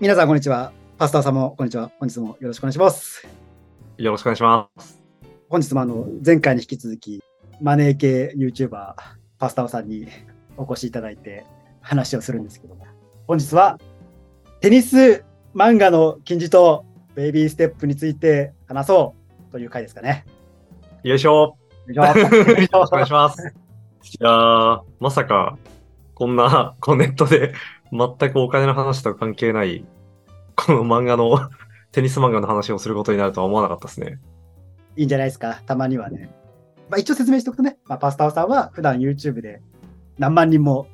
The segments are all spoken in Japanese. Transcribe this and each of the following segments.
皆さん、こんにちは。パスターさんも、こんにちは。本日もよろしくお願いします。よろしくお願いします。本日もあの、前回に引き続き、マネー系 YouTuber、パスターさんにお越しいただいて話をするんですけども、本日は、テニス漫画の金字塔、ベイビーステップについて話そうという回ですかね。よいしょ。よろしく お願いします。いやー、まさか、こんな、こうネットで全くお金の話と関係ない、この漫画の、テニス漫画の話をすることになるとは思わなかったですね。いいんじゃないですか、たまにはね。まあ、一応説明しておくとね、まあ、パスターさんは普段 YouTube で何万人も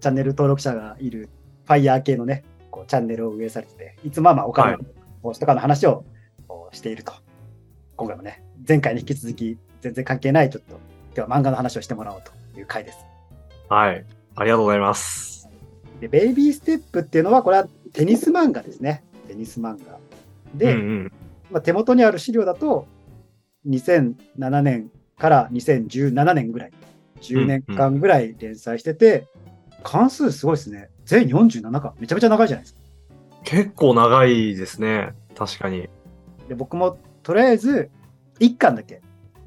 チャンネル登録者がいるファイヤー系のね、こうチャンネルを運営されてて、いつもはまあお金の投資とかの話をしていると。今回もね、前回に引き続き全然関係ないちょっと今日は漫画の話をしてもらおうという回です。はい。ありがとうございます。で、ベイビーステップっていうのは、これはテニス漫画ですね。テニス漫画。で、うんうん。まあ、手元にある資料だと、2007年から2017年ぐらい、10年間ぐらい連載してて、関数すごいですね。全47巻。めちゃめちゃ長いじゃないですか。結構長いですね。確かに。で、僕もとりあえず1巻だけ、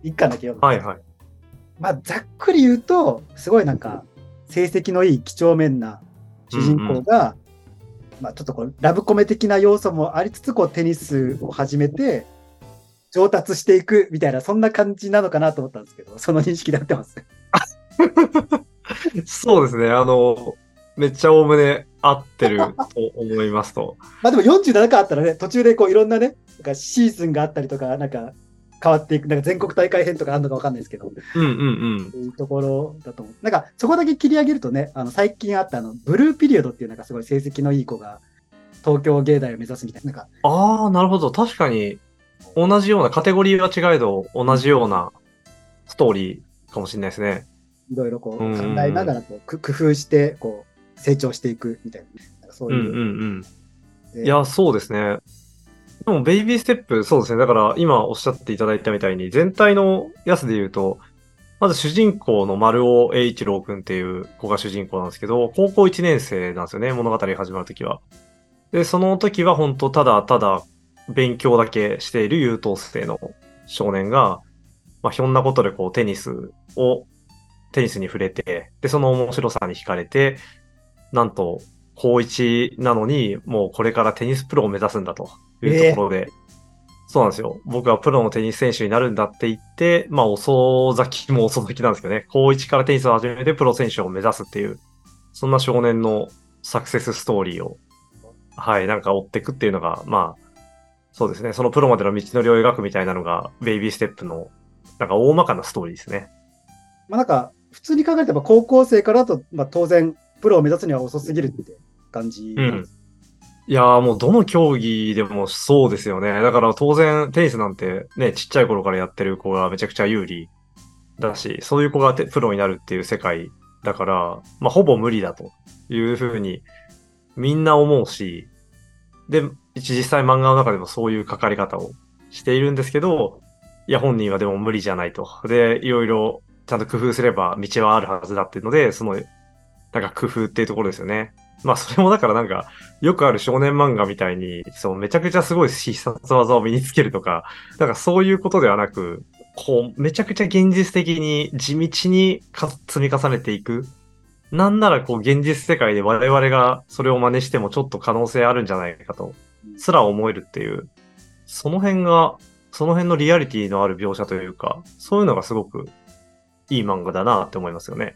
1巻だけ読む。はいはい。まあ、ざっくり言うと、すごいなんか、成績のいい几帳面な主人公が、まあ、ちょっとこう、ラブコメ的な要素もありつつ、こう、テニスを始めて、上達していくみたいな、そんな感じなのかなと思ったんですけど、その認識で合ってます？そうですね。あの、めっちゃおおむね合ってると思いますと。まあでも47巻あったらね、途中でこういろんなね、なんかシーズンがあったりとか、なんか変わっていく、なんか全国大会編とかあるのかわかんないですけど、うんうんうん。そういうところだと思う。なんかそこだけ切り上げるとね、あの最近あったあの、ブルーピリオドっていうなんかすごい成績のいい子が、東京芸大を目指すみたいな、なんか、ああ、なるほど。確かに、同じような、カテゴリーは違えど、同じようなストーリーかもしれないですね。いろいろこう考えながらこうく工夫して、こう、成長していくみたいな、なんかそううんいうう。んでうん。いや、そうですね。でも、ベイビーステップ、そうですね。だから、今おっしゃっていただいたみたいに、全体のやつで言うと、まず主人公の丸尾栄一郎くんっていう子が主人公なんですけど、高校1年生なんですよね、物語始まるときは。で、その時は本当ただただ勉強だけしている優等生の少年が、まあ、ひょんなことでこうテニスを、テニスに触れて、で、その面白さに惹かれて、なんと、高一なのに、もうこれからテニスプロを目指すんだというところで、そうなんですよ。僕はプロのテニス選手になるんだって言って、まあ遅咲きも遅咲きなんですけどね、高一からテニスを始めてプロ選手を目指すっていう、そんな少年のサクセスストーリーを、はい、なんか追っていくっていうのが、まあ、そうですね、そのプロまでの道のりを描くみたいなのが、ベイビーステップの、なんか大まかなストーリーですね。まあなんか、普通に考えれば高校生からだと、まあ当然、プロを目指すには遅すぎるって感じなんです。いやーもうどの競技でもそうですよね。だから当然テニスなんてね、ちっちゃい頃からやってる子がめちゃくちゃ有利だし、そういう子がプロになるっていう世界だから、まあほぼ無理だというふうにみんな思うし、で、実際漫画の中でもそういう書かれ方をしているんですけど、いや本人はでも無理じゃないと。で、いろいろちゃんと工夫すれば道はあるはずだっていうので、その、なんか工夫っていうところですよね。まあそれもだからなんか、よくある少年漫画みたいに、そう、めちゃくちゃすごい必殺技を身につけるとか、なんかそういうことではなく、こう、めちゃくちゃ現実的に地道に積み重ねていく。なんならこう、現実世界で我々がそれを真似してもちょっと可能性あるんじゃないかと、すら思えるっていう、その辺が、その辺のリアリティのある描写というか、そういうのがすごくいい漫画だなって思いますよね。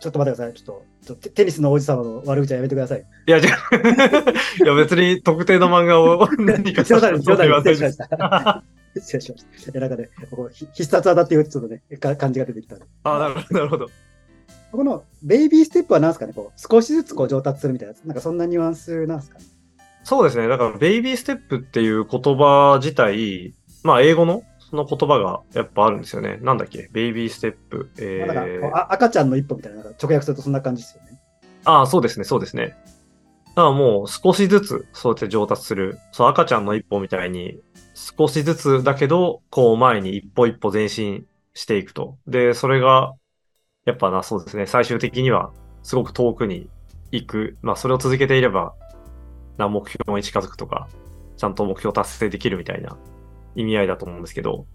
ちょっと待ってください。ちょっとテ、テニスの王子様の悪口はやめてください。いや、じゃ いや別に特定の漫画を何か すいません、すいま 失礼しまし。た。失礼しました。いや、なんかね、ここひ必殺技っていうちょっとね、か感じが出てきた。あ、なるほど、なるほど。このベイビーステップは何ですかね、こう少しずつこう上達するみたいな、なんかそんなニュアンスなんですかね？そうですね。だから、ベイビーステップっていう言葉自体、まあ、英語のその言葉がやっぱあるんですよね。なんだっけ？ベイビーステップ。えー、あ赤ちゃんの一歩みたいな、直訳するとそんな感じですよね。ああ、そうですね、そうですね。だからもう少しずつそうやって上達する。そう、赤ちゃんの一歩みたいに、少しずつだけど、こう前に一歩一歩前進していくと。で、それが、やっぱな、そうですね、最終的にはすごく遠くに行く。まあ、それを続けていれば、な目標に近づくとか、ちゃんと目標達成できるみたいな意味合いだと思うんですけど、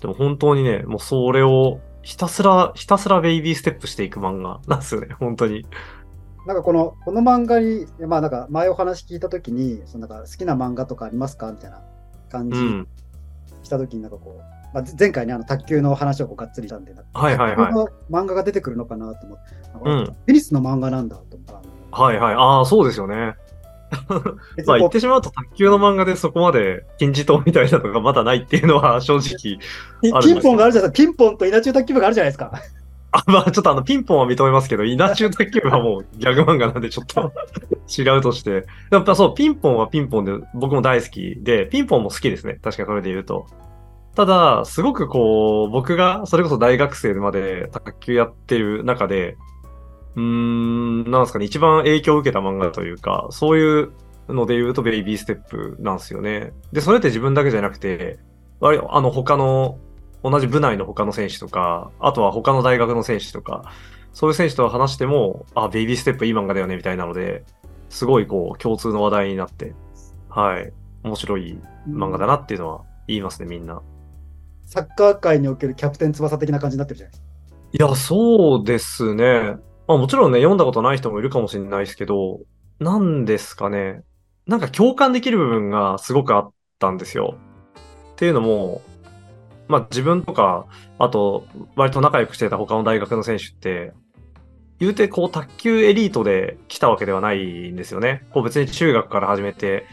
でも本当にね、もうそれをひたすら、ひたすらベイビーステップしていく漫画なんですよね、本当に。なんかこの、この漫画に、まあなんか前お話聞いたときに、そのなんか好きな漫画とかありますかみたいな感じうん。したときになんかこう、まあ、前回ね、あの卓球の話をこうがっつりしたんで、はいはいはいの漫画が出てくるのかなと思って、なんかうんテニスの漫画なんだと思った。はいはい。ああ、そうですよね。まあ言ってしまうと卓球の漫画でそこまで金字塔みたいなのがまだないっていうのは正直。ピンポンがあるじゃないですか。ピンポンと稲中卓球部があるじゃないですか。あ、まあちょっとあのピンポンは認めますけど、稲中卓球部はもうギャグ漫画なんでちょっと 違うとして。やっぱそう、ピンポンはピンポンで僕も大好きで、ピンポンも好きですね。確かにそれで言うと。ただ、すごくこう、僕がそれこそ大学生まで卓球やってる中で、うーん、なんですかね、一番影響を受けた漫画というか、そういうので言うとベイビーステップなんですよね。で、それって自分だけじゃなくて、あの他の、同じ部内の他の選手とか、あとは他の大学の選手とか、そういう選手と話しても、あ、ベイビーステップいい漫画だよね、みたいなので、すごいこう、共通の話題になって、はい、面白い漫画だなっていうのは言いますね、みんな。サッカー界におけるキャプテン翼的な感じになってるじゃないですか。いや、そうですね。まあもちろんね、読んだことない人もいるかもしれないですけど、なんですかね。なんか共感できる部分がすごくあったんですよ。っていうのも、まあ自分とか、あと、割と仲良くしてた他の大学の選手って、言うてこう卓球エリートで来たわけではないんですよね。こう別に中学から始めて、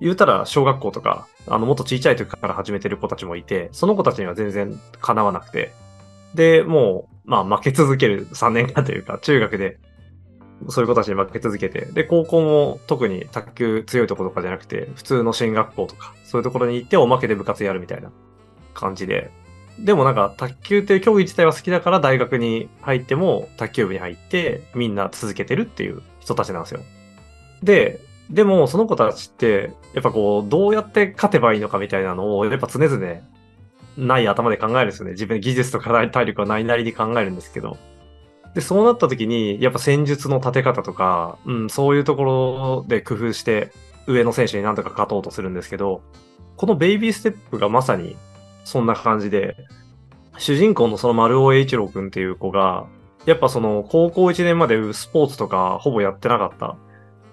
言うたら小学校とか、あのもっと小さい時から始めてる子たちもいて、その子たちには全然かなわなくて、で、もう、まあ負け続ける3年間というか、中学でそういう子たちに負け続けて、で、高校も特に卓球強いところとかじゃなくて、普通の進学校とか、そういうところに行っておまけで部活やるみたいな感じで。でもなんか、卓球っていう競技自体は好きだから大学に入っても卓球部に入ってみんな続けてるっていう人たちなんですよ。で、でもその子たちって、やっぱこう、どうやって勝てばいいのかみたいなのを、やっぱ常々ない頭で考えるんですよね。自分で技術とか体力はないなりに考えるんですけど。で、そうなった時に、やっぱ戦術の立て方とか、うん、そういうところで工夫して、上の選手になんとか勝とうとするんですけど、このベイビーステップがまさにそんな感じで、主人公のその丸尾栄一郎くんっていう子が、やっぱその高校1年までスポーツとかほぼやってなかった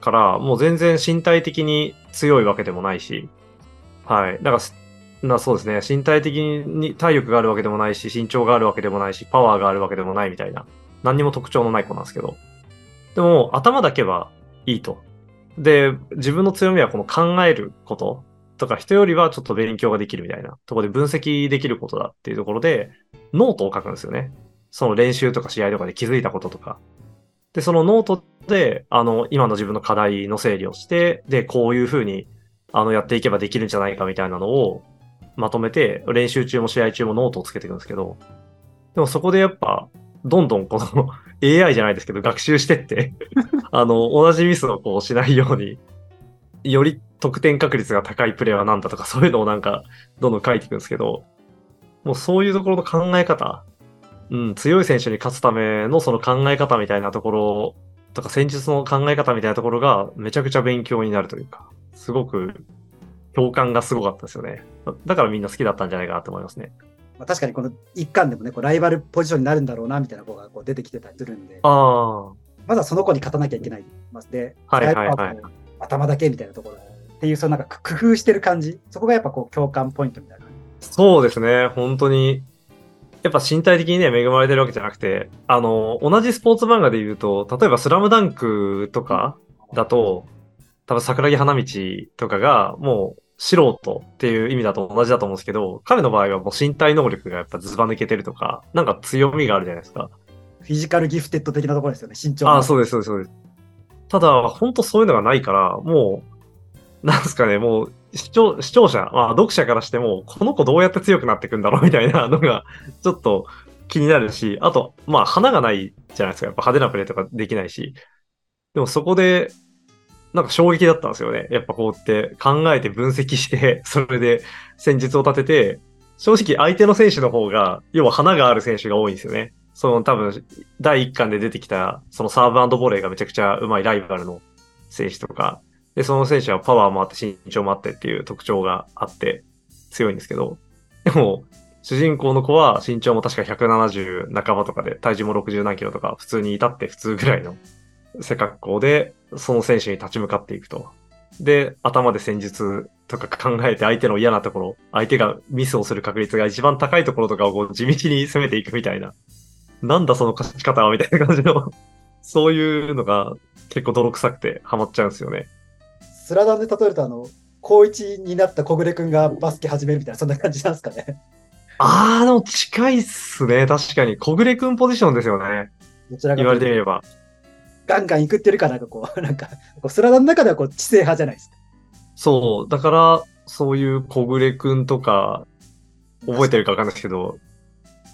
から、もう全然身体的に強いわけでもないし、はい。だから、なそうですね、身体的に体力があるわけでもないし、身長があるわけでもないし、パワーがあるわけでもないみたいな、何にも特徴のない子なんですけど、でも頭だけはいいと。で、自分の強みはこの考えることとか、人よりはちょっと勉強ができるみたいなところで分析できることだっていうところで、ノートを書くんですよね。その練習とか試合とかで気づいたこととか。で、そのノートで、あの、今の自分の課題の整理をして、で、こういうふうに、あの、やっていけばできるんじゃないかみたいなのをまとめて、練習中も試合中もノートをつけていくんですけど、でもそこでやっぱ、どんどんこの AI じゃないですけど、学習してって、あの、同じミスをこうしないように、より得点確率が高いプレーはなんだとか、そういうのをなんか、どんどん書いていくんですけど、もうそういうところの考え方、うん、強い選手に勝つためのその考え方みたいなところとか、戦術の考え方みたいなところがめちゃくちゃ勉強になるというか、すごく共感がすごかったですよね。だからみんな好きだったんじゃないかなと思いますね。まあ、確かにこの一巻でもね、こうライバルポジションになるんだろうなみたいな子がこう出てきてたりするんで、あまずはその子に勝たなきゃいけない。まあで、はいはいはい頭だけみたいなところっていう、そのなんか工夫してる感じ、そこがやっぱこう共感ポイントみたいな。あ、そうですね。本当に。やっぱ身体的にね、恵まれてるわけじゃなくて、あの、同じスポーツ漫画で言うと、例えばスラムダンクとかだと、多分桜木花道とかがもう素人っていう意味だと同じだと思うんですけど、彼の場合はもう身体能力がやっぱずば抜けてるとか、なんか強みがあるじゃないですか。フィジカルギフテッド的なところですよね、身長ああ、そううです、そうです、そうです。ただ、本当そういうのがないから、もう、なんですかね、もう視聴、視聴者、まあ、読者からしても、この子どうやって強くなっていくんだろうみたいなのが、ちょっと気になるし、あと、まあ、花がないじゃないですか。やっぱ派手なプレーとかできないし。でもそこで、なんか衝撃だったんですよね。やっぱこうやって考えて分析して、それで戦術を立てて、正直相手の選手の方が、要は花がある選手が多いんですよね。その多分、第1巻で出てきた、そのサーブボレーがめちゃくちゃ上手いライバルの選手とか、で、その選手はパワーもあって身長もあってっていう特徴があって強いんですけど、でも、主人公の子は身長も確か170半ばとかで、体重も60何キロとか、普通にいたって普通ぐらいの背格好で、その選手に立ち向かっていくと。で、頭で戦術とか考えて相手の嫌なところ、相手がミスをする確率が一番高いところとかをこう地道に攻めていくみたいな。なんだその勝ち方はみたいな感じの、そういうのが結構泥臭くてハマっちゃうんですよね。スラダンで例えると、あの、高一になった小暮くんがバスケ始めるみたいな、そんな感じなんですかね。あー、でも近いっすね。確かに。小暮くんポジションですよね。どちらか言われてみれば。とガンガン行くっていうか、なんかこう、なんか、こうスラダンの中ではこう、知性派じゃないですか。そう。だから、そういう小暮くんとか、覚えてるかわかんないですけど、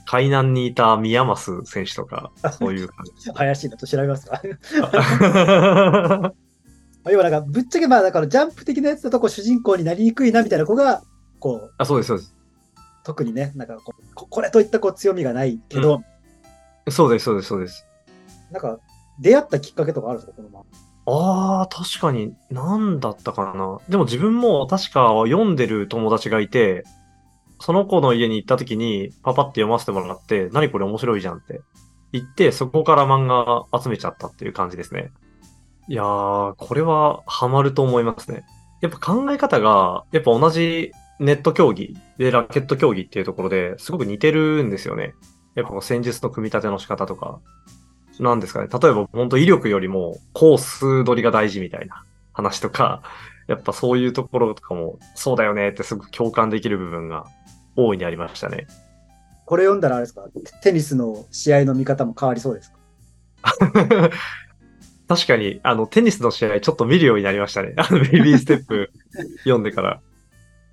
海南にいた宮益選手とか、そういう感じ。怪しいなと調べますか 要はなんか、ぶっちゃけまあ、だからジャンプ的なやつだと、こう、主人公になりにくいなみたいな子が、こう、あ、そうです、そうです。特にね、なんかこう、ここれといったこう強みがないけど、そうです、そうです、そうです。なんか、出会ったきっかけとかあるんですか、この漫ああ、確かに、なんだったかな。でも自分も確か読んでる友達がいて、その子の家に行った時にパパって読ませてもらって、何これ面白いじゃんって言って、そこから漫画集めちゃったっていう感じですね。いやー、これはハマると思いますね。やっぱ考え方が、やっぱ同じネット競技でラケット競技っていうところですごく似てるんですよね。やっぱ戦術の組み立ての仕方とか。なんですかね。例えば本当威力よりもコース取りが大事みたいな話とか、やっぱそういうところとかもそうだよねってすごく共感できる部分が大いにありましたね。これ読んだらあれですか、テニスの試合の見方も変わりそうですか？確かに、あの、テニスの試合ちょっと見るようになりましたね。あの、ベイビーステップ読んでから。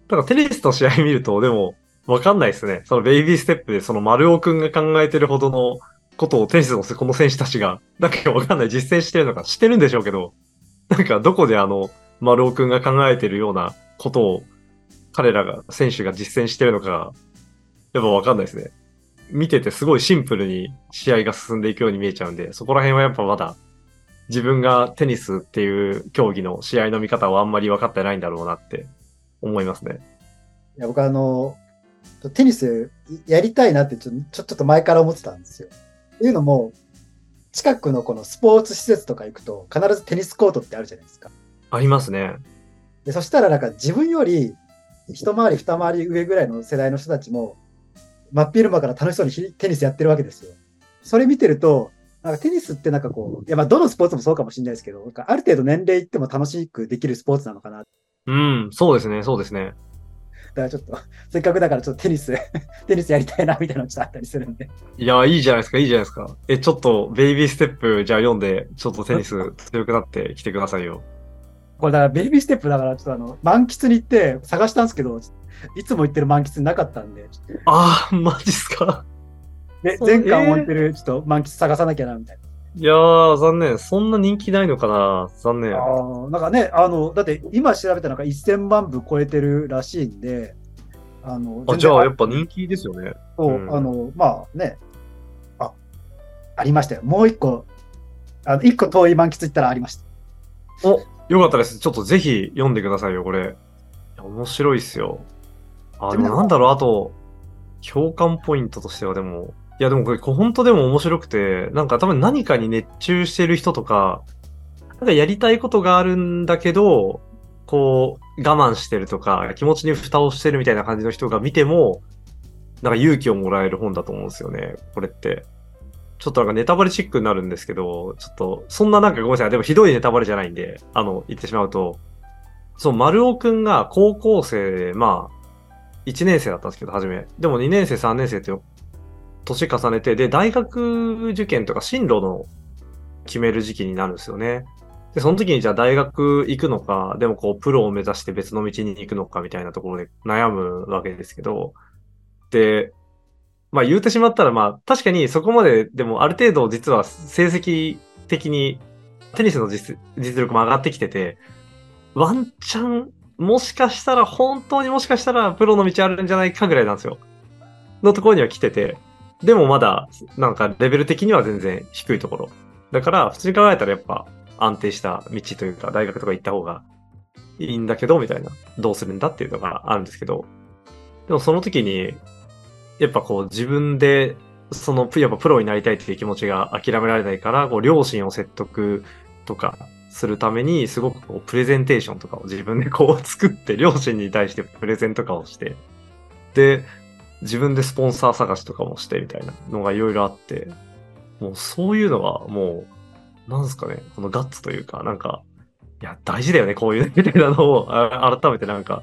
ただテニスの試合見ると、でも、わかんないですね。そのベイビーステップで、その丸尾くんが考えてるほどのことをテニスのこの選手たちが、なんかわかんない、実践してるのか、してるんでしょうけど、なんかどこであの、丸尾くんが考えてるようなことを、彼らが、選手が実践してるのか、やっぱわかんないですね。見ててすごいシンプルに試合が進んでいくように見えちゃうんで、そこら辺はやっぱまだ自分がテニスっていう競技の試合の見方をあんまり分かってないんだろうなって思いますね。いや僕あの、テニスやりたいなってちょちょっと前から思ってたんですよ。っていうのも、近くのこのスポーツ施設とか行くと必ずテニスコートってあるじゃないですか。ありますね。でそしたらなんか自分より一回り二回り上ぐらいの世代の人たちも真っ昼間から楽しそうにひテニスやってるわけですよ。それ見てると、なんかテニスってなんかこう、いやまあどのスポーツもそうかもしれないですけど、なんかある程度年齢いっても楽しくできるスポーツなのかな。だうん、そうですね、そうですね。からちょっと、せっかくだからちょっとテニス、テニスやりたいなみたいなのちょっとあったりするんで。いや、いいじゃないですか、いいじゃないですか。え、ちょっと、ベイビーステップ、じゃあ読んで、ちょっとテニス強くなってきてくださいよ。これだからベイビーステップだからちょっとあの、満喫に行って探したんですけど、いつも行ってる満喫なかったんで、あー、マジっすか。とでそう全巻置いてるちょっと満喫探さなきゃなみたいな。いやー、残念。そんな人気ないのかな？残念。あーなんかね、あの、だって今調べたのが1000万部超えてるらしいんで、あの、あ、じゃあ、やっぱ人気ですよね。そううんあの、まあね、あ、ありましたよ。もう一個、あの、一個遠い満喫行ったらありました。お、よかったです。ちょっとぜひ読んでくださいよ、これ。面白いっすよ。あ、でもなんだろう、あと、共感ポイントとしてはでも、いやでもこれ本当でも面白くて、なんか多分何かに熱中してる人とか、なんかやりたいことがあるんだけど、こう、我慢してるとか、気持ちに蓋をしてるみたいな感じの人が見ても、なんか勇気をもらえる本だと思うんですよね、これって。ちょっとなんかネタバレチックになるんですけど、ちょっと、そんななんかごめんなさい。でもひどいネタバレじゃないんで、あの、言ってしまうと、そう、丸尾くんが高校生で、まあ、1年生だったんですけど、初め。でも2年生、3年生って、年重ねて、で、大学受験とか進路の決める時期になるんですよね。で、その時にじゃあ大学行くのか、でもこう、プロを目指して別の道に行くのかみたいなところで悩むわけですけど、で、まあ言うてしまったら、まあ確かにそこまででもある程度実は成績的にテニスの実実力も上がってきてて、ワンチャンもしかしたら本当にもしかしたらプロの道あるんじゃないかぐらいなんですよ。のところには来てて、でもまだなんかレベル的には全然低いところ。だから普通に考えたらやっぱ安定した道というか大学とか行った方がいいんだけど、みたいな。どうするんだっていうのがあるんですけど。でもその時に、やっぱこう自分で、その、やっぱプロになりたいっていう気持ちが諦められないから、こう両親を説得とかするために、すごくこうプレゼンテーションとかを自分でこう作って、両親に対してプレゼンとかをして、で、自分でスポンサー探しとかもしてみたいなのがいろいろあって、もうそういうのがもう、なんですかね、このガッツというか、なんか、いや、大事だよね、こういうね、みたいなのをあ改めてなんか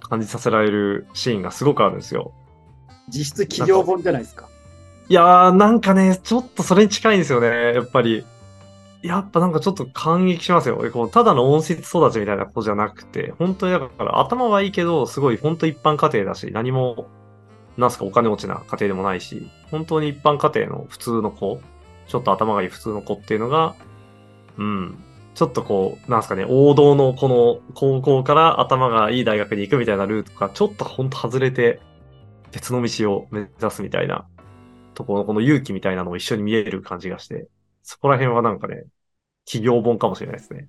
感じさせられるシーンがすごくあるんですよ。実質企業本じゃないですか。いやー、なんかね、ちょっとそれに近いんですよね、やっぱり。やっぱなんかちょっと感激しますよ。こうただの温室育ちみたいな子じゃなくて、本当にだから頭はいいけど、すごい本当一般家庭だし、何も、なんすかお金持ちな家庭でもないし、本当に一般家庭の普通の子、ちょっと頭がいい普通の子っていうのが、うん、ちょっとこう、なんすかね、王道のこの高校から頭がいい大学に行くみたいなルートが、ちょっとほんと外れて、別の道を目指すみたいなところのこの勇気みたいなのを一緒に見える感じがして、そこら辺はなんかね、企業本かもしれないですね。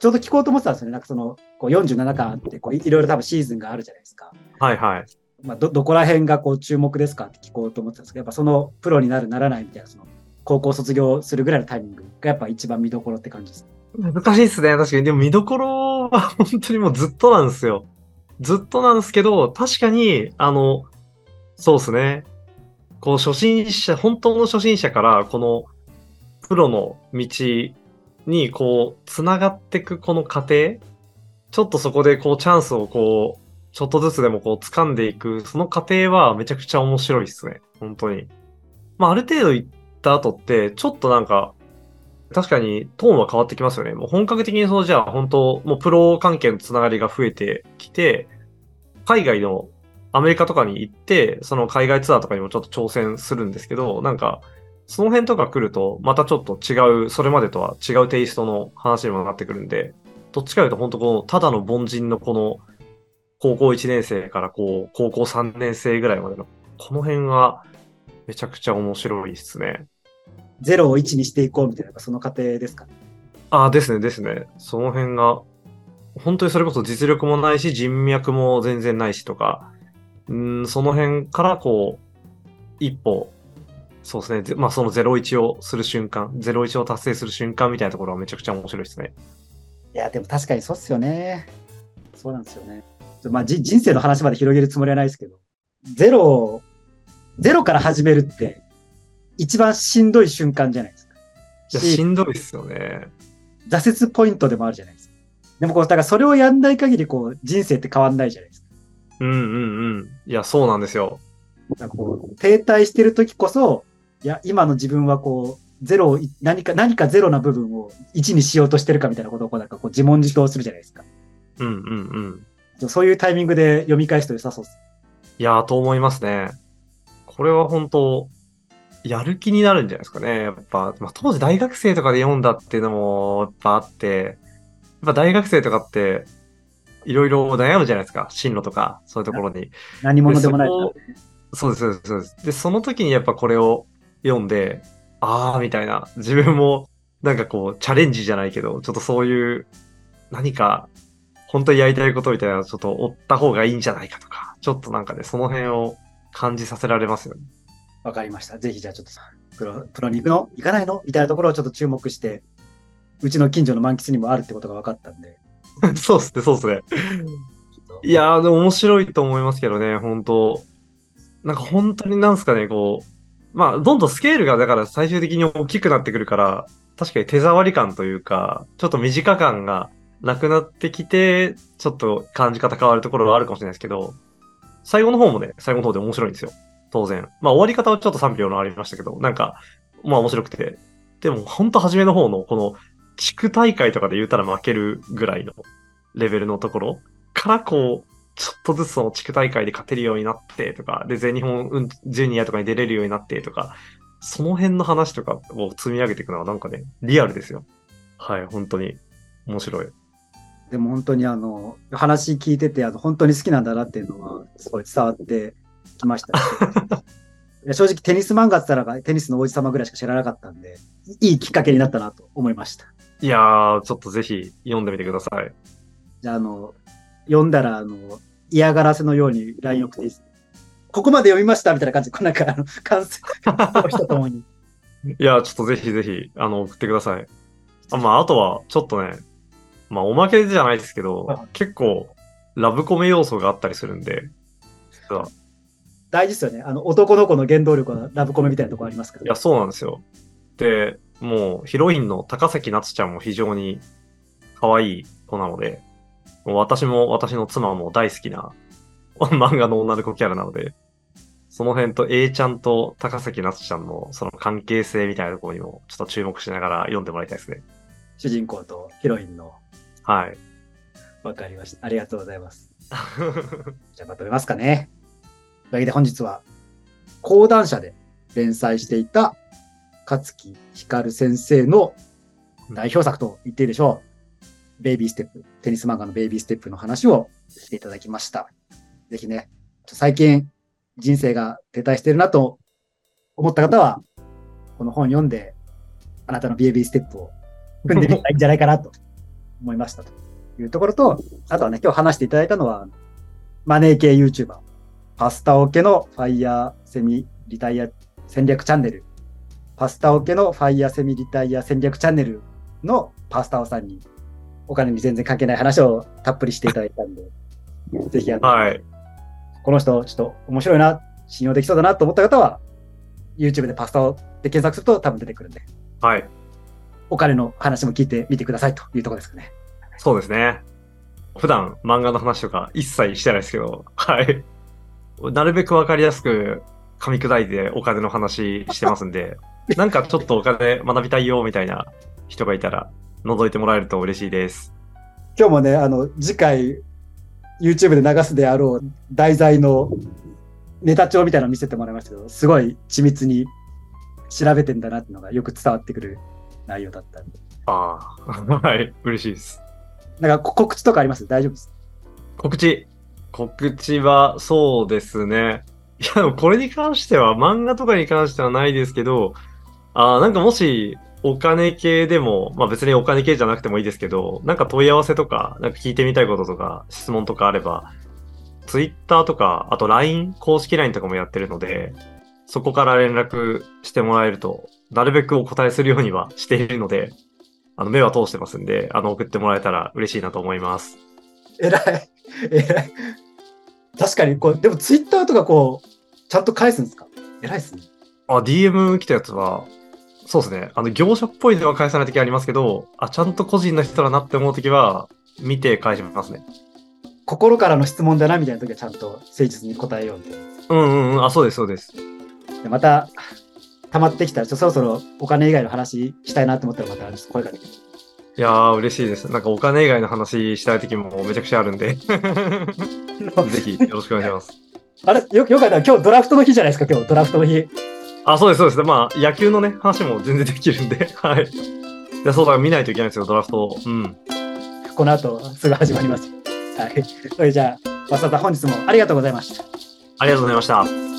ちょうど聞こうと思ってたんですよね。なんかその、こう47巻あって、こういいろいろ多分シーズンがあるじゃないですか。はいはい。まあ、ど、どこら辺がこう注目ですかって聞こうと思ってたんですけど、やっぱそのプロになるならないみたいな、その、高校卒業するぐらいのタイミングがやっぱ一番見どころって感じです。難しいですね。確かに。でも見どころは本当にもうずっとなんですよ。ずっとなんですけど、確かに、あの、そうですね。こう初心者、本当の初心者からこのプロの道にこう、つながっていくこの過程、ちょっとそこでこうチャンスをこう、ちょっとずつでもこう掴んでいく、その過程はめちゃくちゃ面白いですね。本当に。まあある程度行った後って、ちょっとなんか、確かにトーンは変わってきますよね。もう本格的にそうじゃあ本当、もうプロ関係のつながりが増えてきて、海外のアメリカとかに行って、その海外ツアーとかにもちょっと挑戦するんですけど、なんか、その辺とか来ると、またちょっと違う、それまでとは違うテイストの話にもなってくるんで、どっちかというと本当この、ただの凡人のこの、高校1年生からこう、高校3年生ぐらいまでの、この辺は、めちゃくちゃ面白いですね。0を1にしていこうみたいな、その過程ですか？ね。ああ、ですね、ですね。その辺が、本当にそれこそ実力もないし、人脈も全然ないしとか、うん、その辺からこう、一歩、そうですね、ぜまあその01をする瞬間、01を達成する瞬間みたいなところはめちゃくちゃ面白いですね。いや、でも確かにそうっすよね。そうなんですよね。まあ、じ人生の話まで広げるつもりはないですけど、ゼロ、ゼロから始めるって、一番しんどい瞬間じゃないですか。ししんどいですよね。挫折ポイントでもあるじゃないですか。でもこう、だからそれをやんない限り、こう、人生って変わんないじゃないですか。うんうんうん。いや、そうなんですよ。だからこう、停滞してる時こそ、いや、今の自分はこう、ゼロを、何か、何かゼロな部分を1にしようとしてるかみたいなことをこう、なんかこう、自問自答するじゃないですか。うんうんうん。そういうタイミングで読み返すと良さそうです。いやー、と思いますね。これは本当やる気になるんじゃないですかね。やっぱ、まあ、当時大学生とかで読んだっていうのも、やっぱあって、やっぱ大学生とかって、いろいろ悩むじゃないですか。進路とか、そういうところに。何者でもないそそうです、そうです。で、その時にやっぱこれを読んで、あー、みたいな。自分も、なんかこう、チャレンジじゃないけど、ちょっとそういう、何か、本当にやりたいことみたいなのをちょっと追った方がいいんじゃないかとか、ちょっとなんかね、その辺を感じさせられますよね。わかりました。ぜひじゃあちょっとプロ、プロに行くの行かないのみたいなところをちょっと注目して、うちの近所の満喫にもあるってことが分かったんで。そうっすね、そうっすね。いやー、でも面白いと思いますけどね、本当なんか本当になんすかね、こう、まあ、どんどんスケールがだから最終的に大きくなってくるから、確かに手触り感というか、ちょっと短感がなくなってきて、ちょっと感じ方変わるところはあるかもしれないですけど、最後の方もね、最後の方で面白いんですよ。当然。まあ終わり方はちょっと賛否のありましたけど、なんか、まあ面白くて。でも本当初めの方のこの地区大会とかで言ったら負けるぐらいのレベルのところからこう、ちょっとずつその地区大会で勝てるようになってとか、で、全日本ジュニアとかに出れるようになってとか、その辺の話とかを積み上げていくのはなんかね、リアルですよ。はい、本当に面白い。でも本当にあの、話聞いてて、あの、本当に好きなんだなっていうのは、すごい伝わってきましたし いや正直テニス漫画って言ったらテニスの王子様ぐらいしか知らなかったんで、いいきっかけになったなと思いました。いやー、ちょっとぜひ読んでみてください。じゃあ、あの、読んだら、あの、嫌がらせのように LINE 送っていいですここまで読みましたみたいな感じで、こうなんか、あの、感想の人ともに。いや、ちょっとぜひぜひ、あの、送ってください。あまあ、あとは、ちょっとね、まあ、おまけじゃないですけど、はい結構、ラブコメ要素があったりするんで、実は。大事ですよね。あの、男の子の原動力はラブコメみたいなところありますから。いや、そうなんですよ。で、もう、ヒロインの高崎夏ちゃんも非常に可愛い子なので、もう私も私の妻も大好きな漫画の女の子キャラなので、その辺と A ちゃんと高崎夏ちゃんのその関係性みたいなところにもちょっと注目しながら読んでもらいたいですね。主人公とヒロインの。はい。わかりました。ありがとうございます。じゃあまとめますかね。というわけで本日は、講談社で連載していた勝木光先生の代表作と言っていいでしょう。ベイビーステップ、テニス漫画のベイビーステップの話をしていただきました。ぜひね、最近人生が停滞しているなと思った方は、この本読んで、あなたのベイビーステップを踏んでみたらいいんじゃないかなと思いましたというところと、あとはね、今日話していただいたのは、マネー系 YouTuber、パスタオケのファイヤーセミリタイア戦略チャンネル、パスタオケのファイヤーセミリタイア戦略チャンネルのパスタオさんに、お金に全然関係ない話をたっぷりしていただいたんで、ぜひあの、はい。この人ちょっと面白いな、信用できそうだなと思った方は、YouTube でパスタオで検索すると多分出てくるんで、はい。お金の話も聞いてみてくださいというところですかね。そうですね。普段漫画の話とか一切してないですけど、はい。なるべくわかりやすく噛み砕いてお金の話してますんで、なんかちょっとお金学びたいよみたいな人がいたら覗いてもらえると嬉しいです。今日もね、あの、次回、YouTube で流すであろう題材のネタ帳みたいなの見せてもらいましたけど、すごい緻密に調べてんだなっていうのがよく伝わってくる内容だったんで。ああ、はい。嬉しいです。なんかこ告知とかあります？大丈夫です？告知。告知は、そうですね。いや、でもこれに関しては、漫画とかに関してはないですけど、あーなんかもし、お金系でも、まあ別にお金系じゃなくてもいいですけど、なんか問い合わせとか、なんか聞いてみたいこととか、質問とかあれば、Twitter とか、あと LINE、公式 LINE とかもやってるので、そこから連絡してもらえると、なるべくお答えするようにはしているので、あの、目は通してますんで、あの、送ってもらえたら嬉しいなと思います。えらい。えらい。確かに、こう、でも Twitter とかこう、ちゃんと返すんですか？えらいっすね。あ、DM 来たやつは、そうですね。あの、業者っぽいのは返さないときありますけど、あ、ちゃんと個人の人だなって思うときは、見て返しますね。心からの質問だなみたいな時はちゃんと誠実に答えようみたいな。うんうんうん。あ、そうです、そうです。でまた、溜まってきたら、ちょそろそろお金以外の話したいなと思ったら、また声かけて。いやー、嬉しいです。なんかお金以外の話したいときもめちゃくちゃあるんで、ぜひよろしくお願いします。あれ？よよかった。今日ドラフトの日じゃないですか、今日ドラフトの日。あ、そうです、そうです。まあ、野球のね、話も全然できるんで、はい。いや、そうだ、見ないといけないんですよ、ドラフト。うん。この後すぐ始まります。はい。それじゃあ、わざわざ本日もありがとうございました。ありがとうございました。